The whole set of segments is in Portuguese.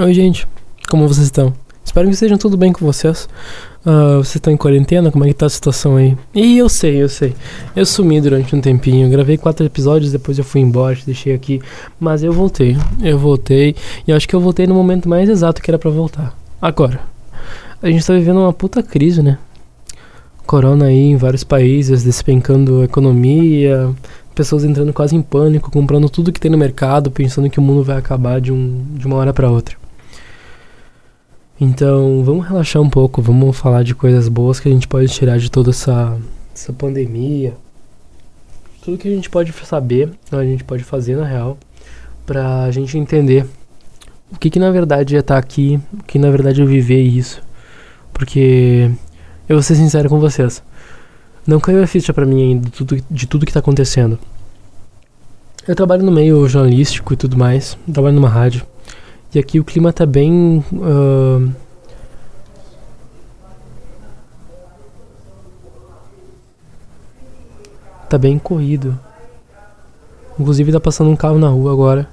Oi, gente. Como vocês estão? Espero que estejam tudo bem com vocês. Uh, vocês estão em quarentena? Como é que tá a situação aí? E eu sei, eu sei. Eu sumi durante um tempinho. Gravei quatro episódios, depois eu fui embora, deixei aqui. Mas eu voltei. Eu voltei. E acho que eu voltei no momento mais exato que era para voltar. Agora. A gente tá vivendo uma puta crise, né? Corona aí em vários países, despencando a economia, pessoas entrando quase em pânico, comprando tudo que tem no mercado, pensando que o mundo vai acabar de, um, de uma hora para outra. Então, vamos relaxar um pouco, vamos falar de coisas boas que a gente pode tirar de toda essa, essa pandemia. Tudo que a gente pode saber, a gente pode fazer na real, pra gente entender o que, que na verdade é estar tá aqui, o que na verdade é viver isso. Porque eu vou ser sincero com vocês. Não caiu a ficha para mim ainda de tudo, de tudo que tá acontecendo. Eu trabalho no meio jornalístico e tudo mais, trabalho numa rádio. E aqui o clima tá bem. Uh, tá bem corrido. Inclusive tá passando um carro na rua agora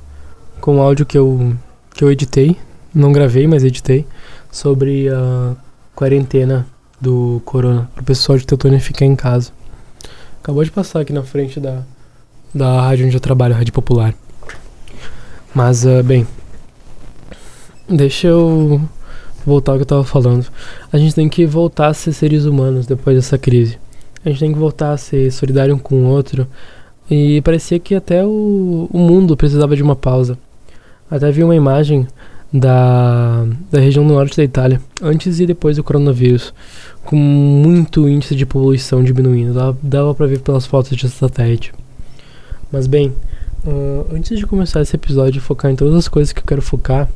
com o áudio que eu que eu editei, não gravei, mas editei sobre a quarentena do corona, pro pessoal de Teutônia ficar em casa. Acabou de passar aqui na frente da, da rádio onde eu trabalho, a Rádio Popular. Mas, uh, bem, deixa eu voltar ao que eu tava falando. A gente tem que voltar a ser seres humanos depois dessa crise. A gente tem que voltar a ser solidário um com o outro. E parecia que até o, o mundo precisava de uma pausa. Até vi uma imagem da, da região norte da Itália, antes e depois do coronavírus, com muito índice de poluição diminuindo. Dava, dava para ver pelas fotos de satélite. Mas bem, uh, antes de começar esse episódio e focar em todas as coisas que eu quero focar,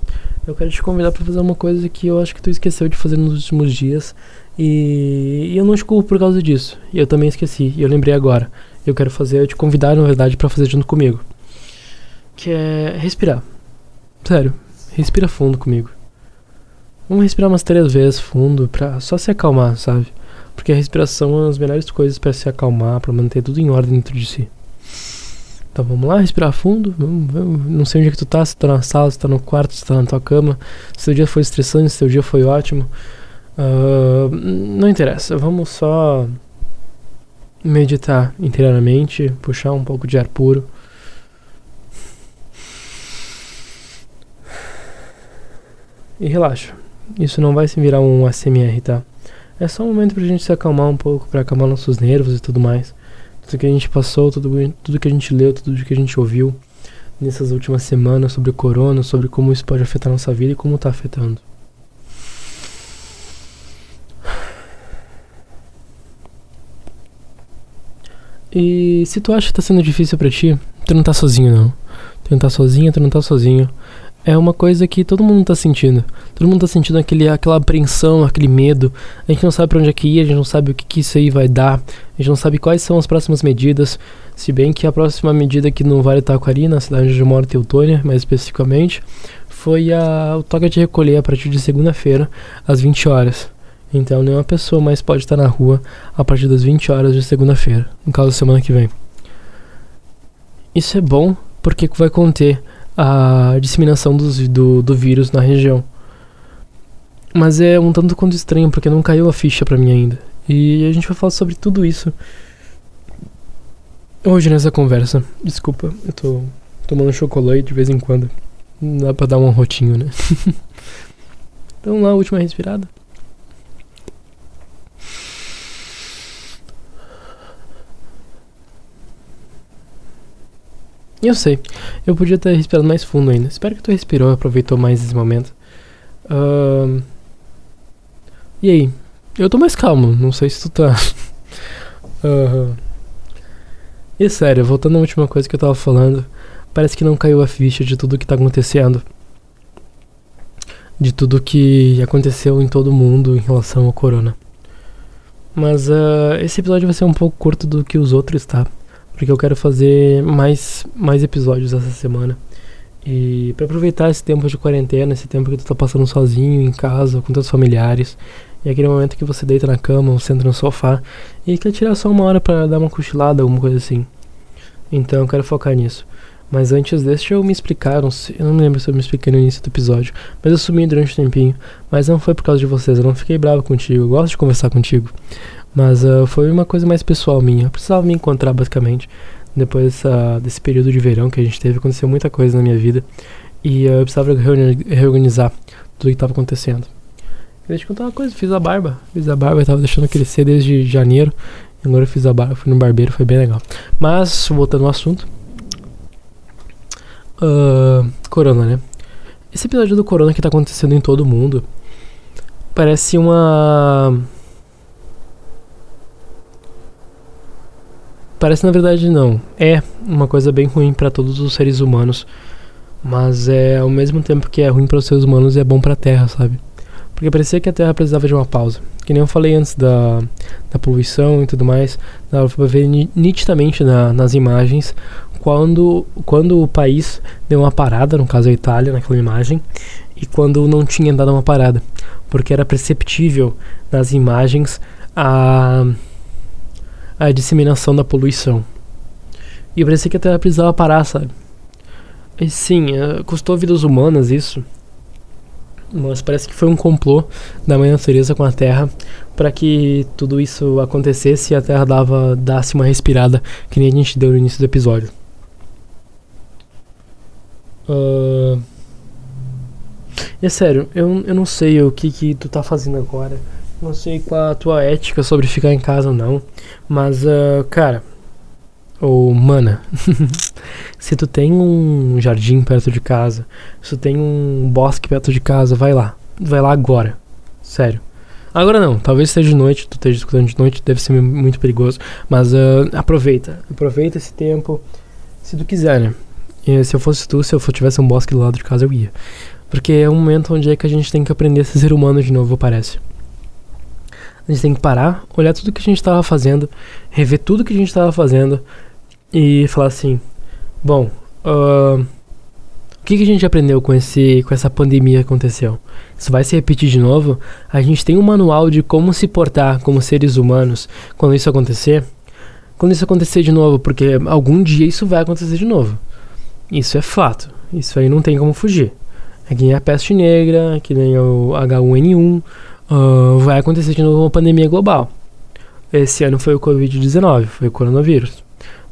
eu quero te convidar para fazer uma coisa que eu acho que tu esqueceu de fazer nos últimos dias e, e eu não te culpo por causa disso. E eu também esqueci, e eu lembrei agora. Eu quero fazer, eu te convidar, na verdade, para fazer junto comigo. Que é respirar. Sério, respira fundo comigo. Vamos respirar umas três vezes fundo pra só se acalmar, sabe? Porque a respiração é uma das melhores coisas para se acalmar, para manter tudo em ordem dentro de si. Então vamos lá, respirar fundo. Não sei onde é que tu tá, se tu tá na sala, se tu tá no quarto, se tu tá na tua cama. Se teu dia foi estressante, se teu dia foi ótimo. Uh, não interessa, vamos só meditar interiormente, puxar um pouco de ar puro. E relaxa. Isso não vai se virar um ASMR, tá? É só um momento pra gente se acalmar um pouco, pra acalmar nossos nervos e tudo mais. Tudo que a gente passou, tudo, tudo que a gente leu, tudo que a gente ouviu nessas últimas semanas sobre o corona, sobre como isso pode afetar nossa vida e como tá afetando. E se tu acha que tá sendo difícil para ti, tu não tá sozinho não. Tu não tá sozinho, tu não tá sozinho é uma coisa que todo mundo tá sentindo. Todo mundo tá sentindo aquele, aquela apreensão, aquele medo. A gente não sabe para onde é que ir, a gente não sabe o que, que isso aí vai dar, a gente não sabe quais são as próximas medidas. Se bem que a próxima medida aqui no Vale Taquari, na cidade onde eu moro, Teutônia, mais especificamente, foi a, o toque de recolher a partir de segunda-feira, às 20 horas. Então nenhuma pessoa mais pode estar na rua a partir das 20 horas de segunda-feira, no caso semana que vem. Isso é bom porque vai conter a disseminação dos, do, do vírus na região. Mas é um tanto quanto estranho, porque não caiu a ficha para mim ainda. E a gente vai falar sobre tudo isso hoje nessa conversa. Desculpa, eu tô tomando chocolate de vez em quando. Não dá pra dar um rotinho, né? então lá, última respirada. Eu sei. Eu podia ter respirado mais fundo ainda. Espero que tu respirou e aproveitou mais esse momento. Uh... E aí? Eu tô mais calmo. Não sei se tu tá. uh... E sério, voltando à última coisa que eu tava falando. Parece que não caiu a ficha de tudo que tá acontecendo. De tudo que aconteceu em todo mundo em relação ao corona. Mas uh, esse episódio vai ser um pouco curto do que os outros, tá? Porque eu quero fazer mais, mais episódios essa semana. E para aproveitar esse tempo de quarentena, esse tempo que tu tá passando sozinho em casa, com teus familiares, e aquele momento que você deita na cama ou senta no sofá e quer tirar só uma hora para dar uma cochilada, alguma coisa assim. Então eu quero focar nisso. Mas antes, deixa eu me explicar. Não sei, eu não lembro se eu me expliquei no início do episódio. Mas eu sumi durante um tempinho. Mas não foi por causa de vocês. Eu não fiquei bravo contigo. Eu gosto de conversar contigo. Mas uh, foi uma coisa mais pessoal minha. Eu precisava me encontrar, basicamente. Depois dessa, desse período de verão que a gente teve, aconteceu muita coisa na minha vida. E uh, eu precisava reorganizar tudo que estava acontecendo. Deixa eu contar uma coisa, fiz a barba. Fiz a barba, eu tava deixando crescer desde janeiro. Agora eu fiz a barba, fui no barbeiro, foi bem legal. Mas, voltando ao assunto. Uh, corona, né? Esse episódio do Corona que tá acontecendo em todo mundo parece uma. Parece na verdade não. É uma coisa bem ruim para todos os seres humanos. Mas é ao mesmo tempo que é ruim para os seres humanos, é bom para a Terra, sabe? Porque parecia que a Terra precisava de uma pausa. Que nem eu falei antes da, da poluição e tudo mais, dava pra ver nitidamente na, nas imagens quando, quando o país deu uma parada, no caso a Itália, naquela imagem, e quando não tinha dado uma parada. Porque era perceptível nas imagens a, a disseminação da poluição. E parecia que a Terra precisava parar, sabe? E sim, uh, custou vidas humanas isso mas parece que foi um complô da mãe natureza com a Terra para que tudo isso acontecesse e a Terra dava, dasse uma respirada, que nem a gente deu no início do episódio. Uh... É sério, eu, eu não sei o que, que tu tá fazendo agora. Não sei qual a tua ética sobre ficar em casa ou não. Mas, uh, cara, ou mana, se tu tem um jardim perto de casa, se tu tem um bosque perto de casa, vai lá. Vai lá agora. Sério. Agora não, talvez seja de noite, tu esteja escutando de noite, deve ser muito perigoso. Mas uh, aproveita. Aproveita esse tempo. Se tu quiser, né? E se eu fosse tu, se eu tivesse um bosque do lado de casa, eu ia. Porque é um momento onde é que a gente tem que aprender a ser humano de novo, parece. A gente tem que parar, olhar tudo que a gente estava fazendo, rever tudo que a gente estava fazendo e falar assim: bom, uh, o que, que a gente aprendeu com, esse, com essa pandemia que aconteceu? Isso vai se repetir de novo? A gente tem um manual de como se portar como seres humanos quando isso acontecer? Quando isso acontecer de novo, porque algum dia isso vai acontecer de novo. Isso é fato. Isso aí não tem como fugir. É que nem a peste negra, que nem o H1N1, uh, vai acontecer de novo uma pandemia global. Esse ano foi o Covid-19, foi o coronavírus.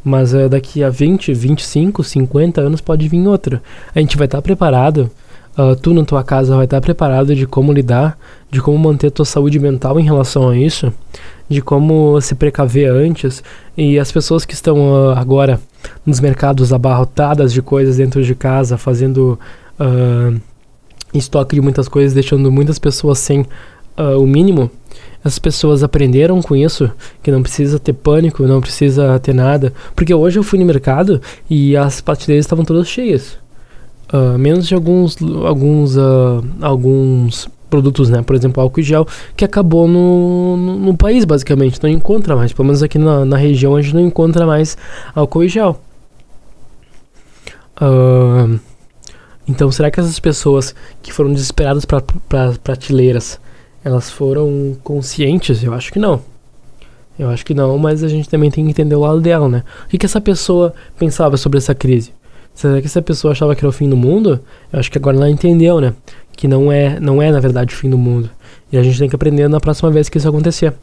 Mas uh, daqui a 20, 25, 50 anos pode vir outra. A gente vai estar tá preparado, uh, tu na tua casa vai estar tá preparado de como lidar, de como manter tua saúde mental em relação a isso, de como se precaver antes. E as pessoas que estão uh, agora nos mercados abarrotadas de coisas dentro de casa, fazendo estoque de muitas coisas, deixando muitas pessoas sem uh, o mínimo, as pessoas aprenderam com isso, que não precisa ter pânico, não precisa ter nada. Porque hoje eu fui no mercado e as prateleiras estavam todas cheias. Uh, menos de alguns, alguns, uh, alguns produtos, né? Por exemplo, álcool gel, que acabou no, no, no, país, basicamente. Não encontra mais. Pelo menos aqui na, na região a gente não encontra mais álcool gel. Uh, então, será que essas pessoas que foram desesperadas para pra prateleiras elas foram conscientes? Eu acho que não. Eu acho que não, mas a gente também tem que entender o lado dela, né? O que, que essa pessoa pensava sobre essa crise? Será que essa pessoa achava que era o fim do mundo? Eu acho que agora ela entendeu, né? Que não é, não é na verdade o fim do mundo. E a gente tem que aprender na próxima vez que isso acontecer.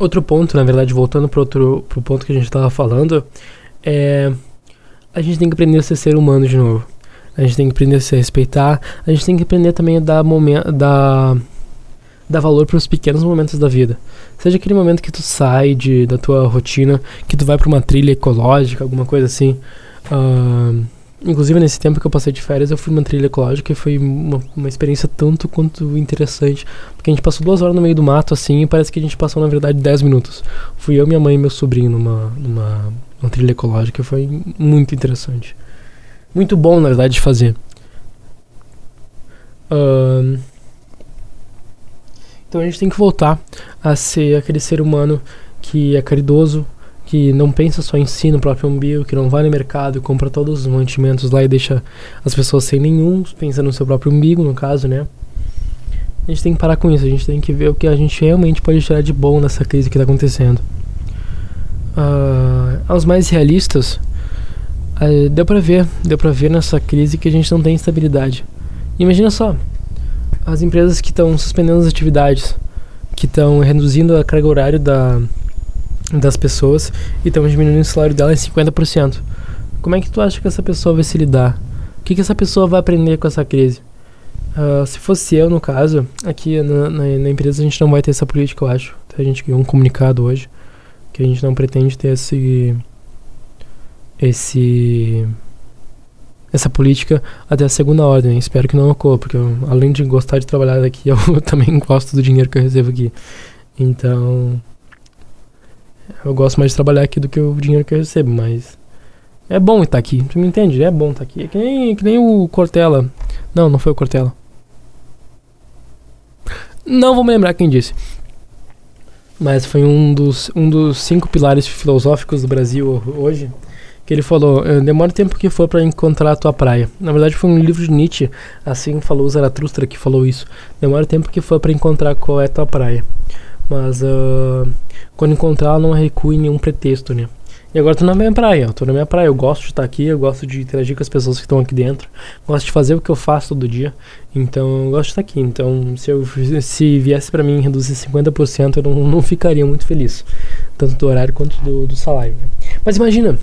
Outro ponto, na verdade, voltando para outro pro ponto que a gente estava falando, é a gente tem que aprender a ser ser humano de novo. A gente tem que aprender a se respeitar. A gente tem que aprender também a dar, dar, valor para os pequenos momentos da vida. Seja aquele momento que tu sai de, da tua rotina, que tu vai para uma trilha ecológica, alguma coisa assim. Uh, inclusive, nesse tempo que eu passei de férias, eu fui numa trilha ecológica e foi uma, uma experiência tanto quanto interessante. Porque a gente passou duas horas no meio do mato, assim, e parece que a gente passou, na verdade, dez minutos. Fui eu, minha mãe e meu sobrinho numa, numa, numa trilha ecológica. Foi muito interessante muito bom, na verdade, de fazer. Então a gente tem que voltar a ser aquele ser humano que é caridoso, que não pensa só em si, no próprio umbigo, que não vai no mercado e compra todos os mantimentos lá e deixa as pessoas sem nenhum, pensa no seu próprio umbigo, no caso, né? A gente tem que parar com isso, a gente tem que ver o que a gente realmente pode tirar de bom nessa crise que está acontecendo. uh, aos mais realistas, uh, deu para ver, deu para ver nessa crise que a gente não tem estabilidade. Imagina só, as empresas que estão suspendendo as atividades, que estão reduzindo a carga horária da, das pessoas e estão diminuindo o salário dela em 50%. Como é que tu acha que essa pessoa vai se lidar? O que, que essa pessoa vai aprender com essa crise? Uh, se fosse eu, no caso, aqui na, na, na, empresa a gente não vai ter essa política, eu acho. A gente ganhou um comunicado hoje que a gente não pretende ter esse. Esse. essa política até a segunda ordem. Espero que não ocorra, porque eu, além de gostar de trabalhar aqui, eu também gosto do dinheiro que eu recebo aqui. Então. Eu gosto mais de trabalhar aqui do que o dinheiro que eu recebo, mas. É bom estar aqui, tu me entende? É bom estar aqui. É que nem, que nem o Cortella. Não, não foi o Cortella. Não vou me lembrar quem disse. Mas foi um dos, um dos cinco pilares filosóficos do Brasil hoje. Que ele falou: demora o tempo que for para encontrar a tua praia. Na verdade, foi um livro de Nietzsche, assim falou Zaratustra que falou isso. Demora o tempo que for para encontrar qual é a tua praia. Mas uh, quando encontrar, não recue nenhum pretexto, né? E agora tô na minha praia, eu tô na minha praia, eu gosto de estar aqui, eu gosto de interagir com as pessoas que estão aqui dentro, gosto de fazer o que eu faço todo dia, então eu gosto de estar aqui. Então, se eu se viesse para mim reduzir 50%, eu não, não ficaria muito feliz, tanto do horário quanto do, do salário. Né? Mas imagina,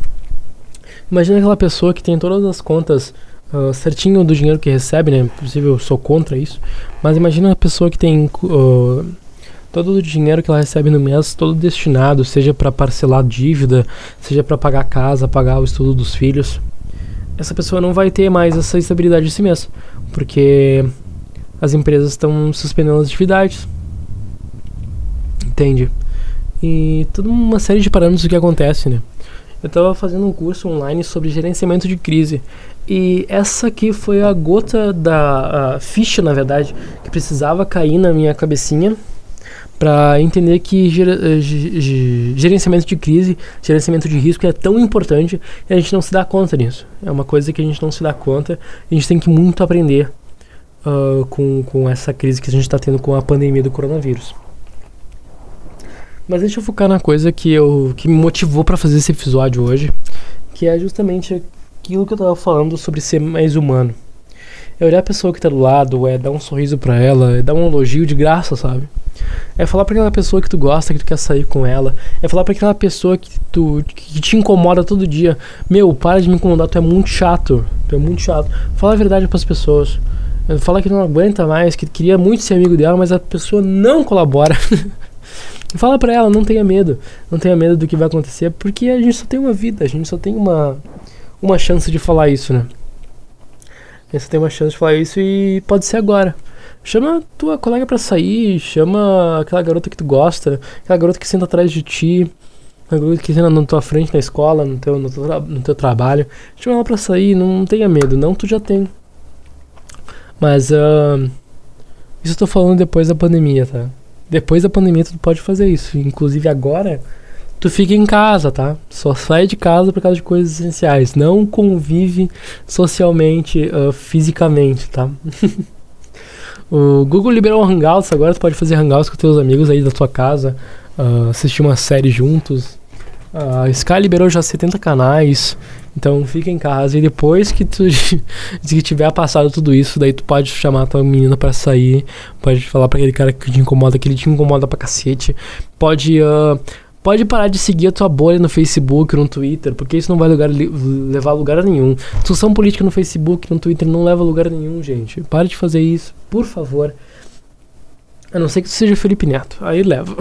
imagina aquela pessoa que tem todas as contas uh, certinho do dinheiro que recebe, né? Inclusive eu sou contra isso, mas imagina a pessoa que tem uh, todo o dinheiro que ela recebe no mês, todo destinado, seja para parcelar dívida, seja para pagar casa, pagar o estudo dos filhos, essa pessoa não vai ter mais essa estabilidade esse mês, porque as empresas estão suspendendo as atividades. Entende? E toda uma série de parâmetros que acontece, né? Eu estava fazendo um curso online sobre gerenciamento de crise. E essa aqui foi a gota da a ficha, na verdade, que precisava cair na minha cabecinha para entender que eh, gerenciamento de crise, gerenciamento de risco é tão importante e a gente não se dá conta disso. É uma coisa que a gente não se dá conta e a gente tem que muito aprender uh, com, com essa crise que a gente está tendo com a pandemia do coronavírus. Mas deixa eu focar na coisa que, eu, que me motivou para fazer esse episódio hoje, que é justamente aquilo que eu estava falando sobre ser mais humano. É olhar a pessoa que está do lado, é dar um sorriso para ela, é dar um elogio de graça, sabe? É falar para aquela pessoa que tu gosta, que tu quer sair com ela. É falar para aquela pessoa que tu que te incomoda todo dia. Meu, para de me incomodar, tu é muito chato. Tu é muito chato. Fala a verdade para as pessoas. Fala que não aguenta mais, que queria muito ser amigo dela, mas a pessoa não colabora. Fala pra ela, não tenha medo. Não tenha medo do que vai acontecer, porque a gente só tem uma vida, a gente só tem uma, uma chance de falar isso, né? A gente só tem uma chance de falar isso e pode ser agora. Chama tua colega para sair, chama aquela garota que tu gosta, aquela garota que senta atrás de ti, aquela garota que senta na tua frente na escola, no teu, no teu, no teu trabalho. Chama ela pra sair, não tenha medo, não, tu já tem. Mas uh, isso eu tô falando depois da pandemia, tá? Depois da pandemia tu pode fazer isso. Inclusive agora, tu fica em casa, tá? Só sai de casa por causa de coisas essenciais. Não convive socialmente, uh, fisicamente, tá? O Google liberou Hangouts, agora tu pode fazer Hangouts com teus amigos aí da tua casa, uh, assistir uma série juntos. A Sky liberou já 70 canais, então fica em casa e depois que tu que tiver passado tudo isso, daí tu pode chamar tua menina para sair, pode falar para aquele cara que te incomoda, que ele te incomoda pra cacete, pode uh, Pode parar de seguir a tua bolha no Facebook no Twitter, porque isso não vai lugar, levar a lugar nenhum. Discussão política no Facebook, no Twitter não leva a lugar nenhum, gente. Pare de fazer isso, por favor. A não ser que tu seja Felipe Neto, aí leva.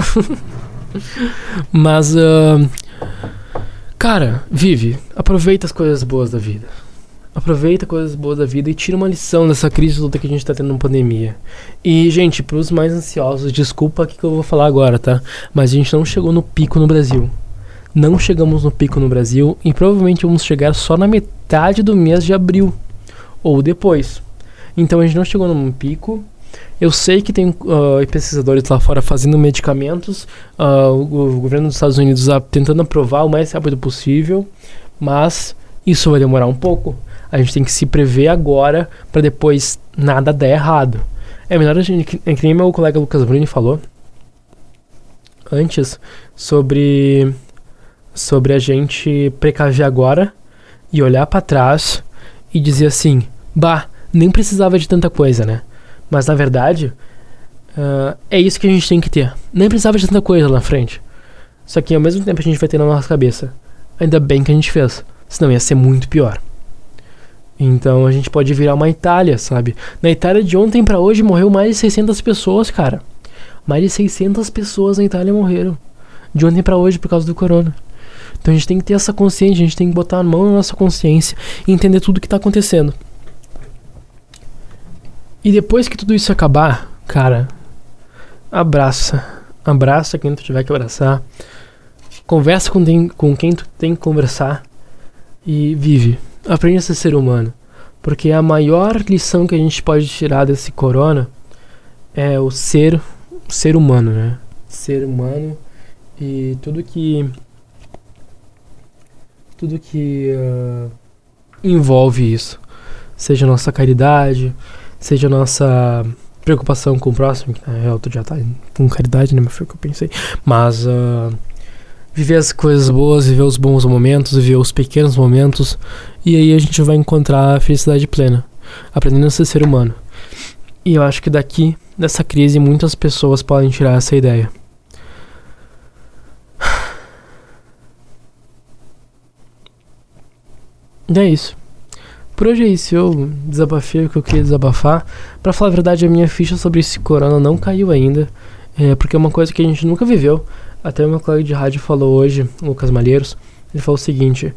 Mas, uh, cara, vive. Aproveita as coisas boas da vida. Aproveita coisas boas da vida e tira uma lição dessa crise toda que a gente tá tendo na pandemia. E, gente, pros mais ansiosos, desculpa o que eu vou falar agora, tá? Mas a gente não chegou no pico no Brasil. Não chegamos no pico no Brasil e provavelmente vamos chegar só na metade do mês de abril. Ou depois. Então a gente não chegou num pico. Eu sei que tem uh, pesquisadores lá fora fazendo medicamentos, uh, o, o, governo dos Estados Unidos uh, tentando aprovar o mais rápido possível, mas isso vai demorar um pouco. A gente tem que se prever agora para depois nada dar errado. É melhor a gente, é que nem meu colega Lucas Bruni falou antes sobre sobre a gente precaver agora e olhar para trás e dizer assim: bah, nem precisava de tanta coisa, né? Mas na verdade, uh, é isso que a gente tem que ter. Nem precisava de tanta coisa lá na frente. Só que ao mesmo tempo a gente vai ter na nossa cabeça: ainda bem que a gente fez, senão ia ser muito pior. Então a gente pode virar uma Itália, sabe? Na Itália de ontem para hoje morreu mais de 600 pessoas, cara. Mais de 600 pessoas na Itália morreram de ontem para hoje por causa do corona. Então a gente tem que ter essa consciência, a gente tem que botar a mão na nossa consciência e entender tudo o que está acontecendo. E depois que tudo isso acabar, cara, abraça. Abraça quem tu tiver que abraçar. Conversa com, tem, com quem tu tem que conversar. E vive. Aprende a ser ser humano. Porque a maior lição que a gente pode tirar desse corona é o ser, ser humano, né? Ser humano e tudo que tudo que uh, envolve isso, seja nossa caridade, seja nossa preocupação com o próximo, que na tu já tá com caridade, né? Mas foi o que eu pensei. Mas uh, viver as coisas boas, viver os bons momentos, viver os pequenos momentos, e aí a gente vai encontrar a felicidade plena, aprendendo a ser ser humano. E eu acho que daqui, dessa crise, muitas pessoas podem tirar essa ideia. E é isso. Por hoje é isso. Eu desabafei o que eu queria desabafar. Para falar a verdade, a minha ficha sobre esse corona não caiu ainda. É, porque é uma coisa que a gente nunca viveu. Até meu colega de rádio falou hoje, Lucas Malheiros. Ele falou o seguinte: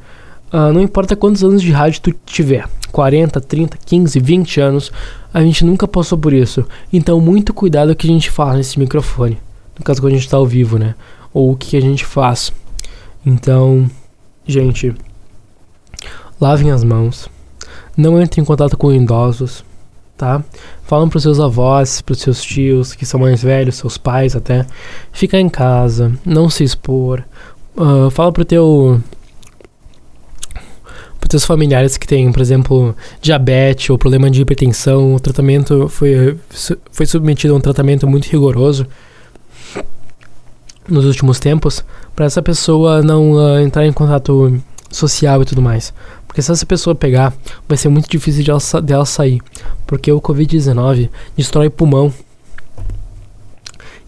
uh, Não importa quantos anos de rádio tu tiver 40, 30, 15, 20 anos a gente nunca passou por isso. Então, muito cuidado o que a gente fala nesse microfone. No caso, quando a gente está ao vivo, né? Ou o que a gente faz. Então, gente lavem as mãos, não entrem em contato com idosos, tá? Falam para os seus avós, para os seus tios que são mais velhos, seus pais até, ficar em casa, não se expor. Uh, fala pro teu para teus familiares que têm, por exemplo, diabetes ou problema de hipertensão, o tratamento foi, foi submetido a um tratamento muito rigoroso nos últimos tempos, para essa pessoa não uh, entrar em contato social e tudo mais. Porque se essa pessoa pegar, vai ser muito difícil de ela, dela sair. Porque o Covid-19 destrói pulmão.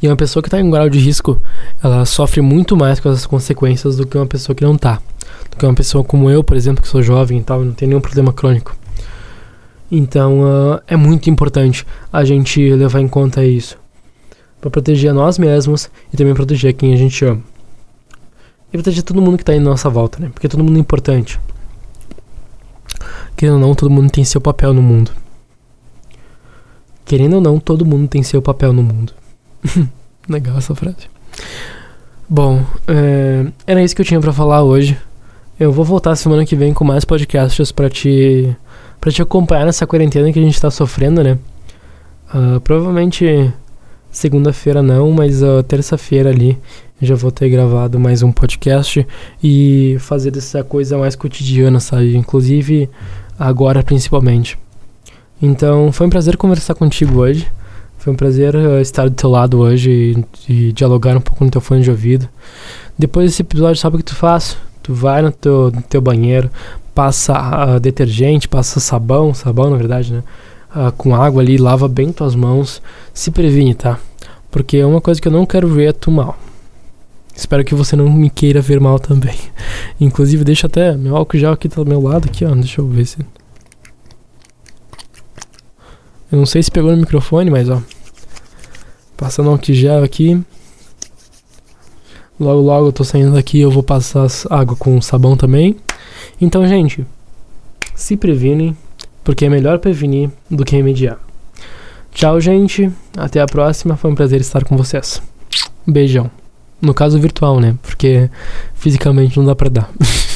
E uma pessoa que está em grau de risco, ela sofre muito mais com as consequências do que uma pessoa que não está. Do que uma pessoa como eu, por exemplo, que sou jovem e tal, não tem nenhum problema crônico. Então uh, é muito importante a gente levar em conta isso. para proteger a nós mesmos e também proteger quem a gente ama. E proteger todo mundo que está na nossa volta, né? Porque todo mundo é importante. Querendo ou não, todo mundo tem seu papel no mundo. Querendo ou não, todo mundo tem seu papel no mundo. Legal essa frase. Bom, é, era isso que eu tinha para falar hoje. Eu vou voltar semana que vem com mais podcasts para te para te acompanhar nessa quarentena que a gente tá sofrendo, né? Uh, provavelmente segunda-feira não, mas uh, terça-feira ali já vou ter gravado mais um podcast e fazer dessa coisa mais cotidiana, sabe? Inclusive agora principalmente. Então foi um prazer conversar contigo hoje. Foi um prazer uh, estar do teu lado hoje e, e, dialogar um pouco no teu fone de ouvido. Depois desse episódio, sabe o que tu faz? Tu vai no teu, no teu banheiro, passa uh, detergente, passa sabão, sabão na verdade, né? Uh, com água ali, lava bem tuas mãos. Se previne, tá? Porque é uma coisa que eu não quero ver é tu mal. Espero que você não me queira ver mal também. Inclusive, deixa até meu álcool gel aqui do meu lado, aqui, ó. Deixa eu ver se. Eu não sei se pegou no microfone, mas ó. Passando álcool gel aqui. Logo, logo eu tô saindo daqui, eu vou passar água com sabão também. Então, gente, se previnem, porque é melhor prevenir do que remediar. Tchau, gente. Até a próxima. Foi um prazer estar com vocês. Beijão. No caso virtual, né? Porque fisicamente não dá pra dar.